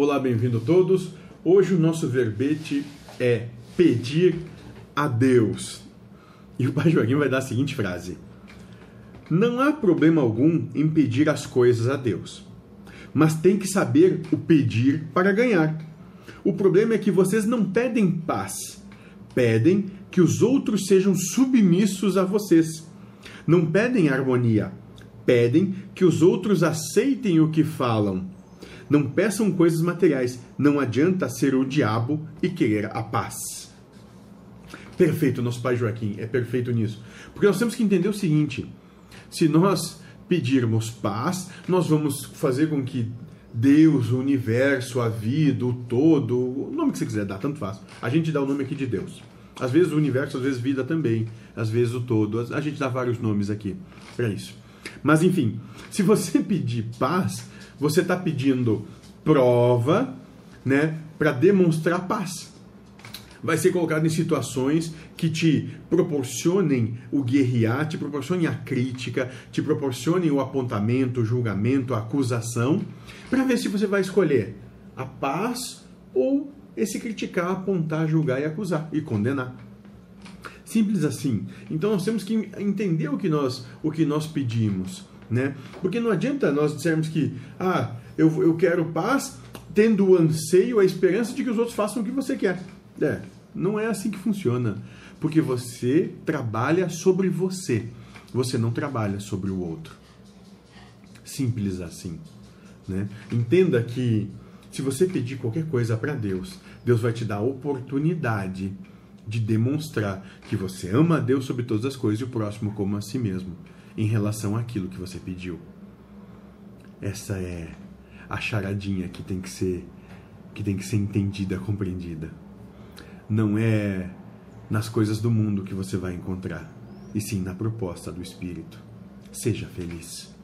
Olá, bem-vindo a todos. Hoje o nosso verbete é pedir a Deus. E o Pai Joaquim vai dar a seguinte frase: Não há problema algum em pedir as coisas a Deus, mas tem que saber o pedir para ganhar. O problema é que vocês não pedem paz, pedem que os outros sejam submissos a vocês. Não pedem harmonia, pedem que os outros aceitem o que falam não peçam coisas materiais. Não adianta ser o diabo e querer a paz. Perfeito, nosso pai Joaquim, é perfeito nisso. Porque nós temos que entender o seguinte: se nós pedirmos paz, nós vamos fazer com que Deus, o universo, a vida, o todo, o nome que você quiser dar, tanto faz. A gente dá o nome aqui de Deus. Às vezes o universo, às vezes vida também, às vezes o todo. A gente dá vários nomes aqui para isso. Mas enfim, se você pedir paz, você está pedindo prova, né, para demonstrar paz. Vai ser colocado em situações que te proporcionem o guerrear, te proporcionem a crítica, te proporcionem o apontamento, o julgamento, a acusação, para ver se você vai escolher a paz ou esse criticar, apontar, julgar e acusar e condenar. Simples assim. Então nós temos que entender o que nós, o que nós pedimos né? Porque não adianta nós dissermos que, ah, eu, eu quero paz, tendo o anseio, a esperança de que os outros façam o que você quer. É, não é assim que funciona. Porque você trabalha sobre você, você não trabalha sobre o outro. Simples assim. Né? Entenda que se você pedir qualquer coisa para Deus, Deus vai te dar a oportunidade de demonstrar que você ama a Deus sobre todas as coisas e o próximo como a si mesmo em relação àquilo que você pediu. Essa é a charadinha que tem que ser que tem que ser entendida, compreendida. Não é nas coisas do mundo que você vai encontrar, e sim na proposta do Espírito. Seja feliz.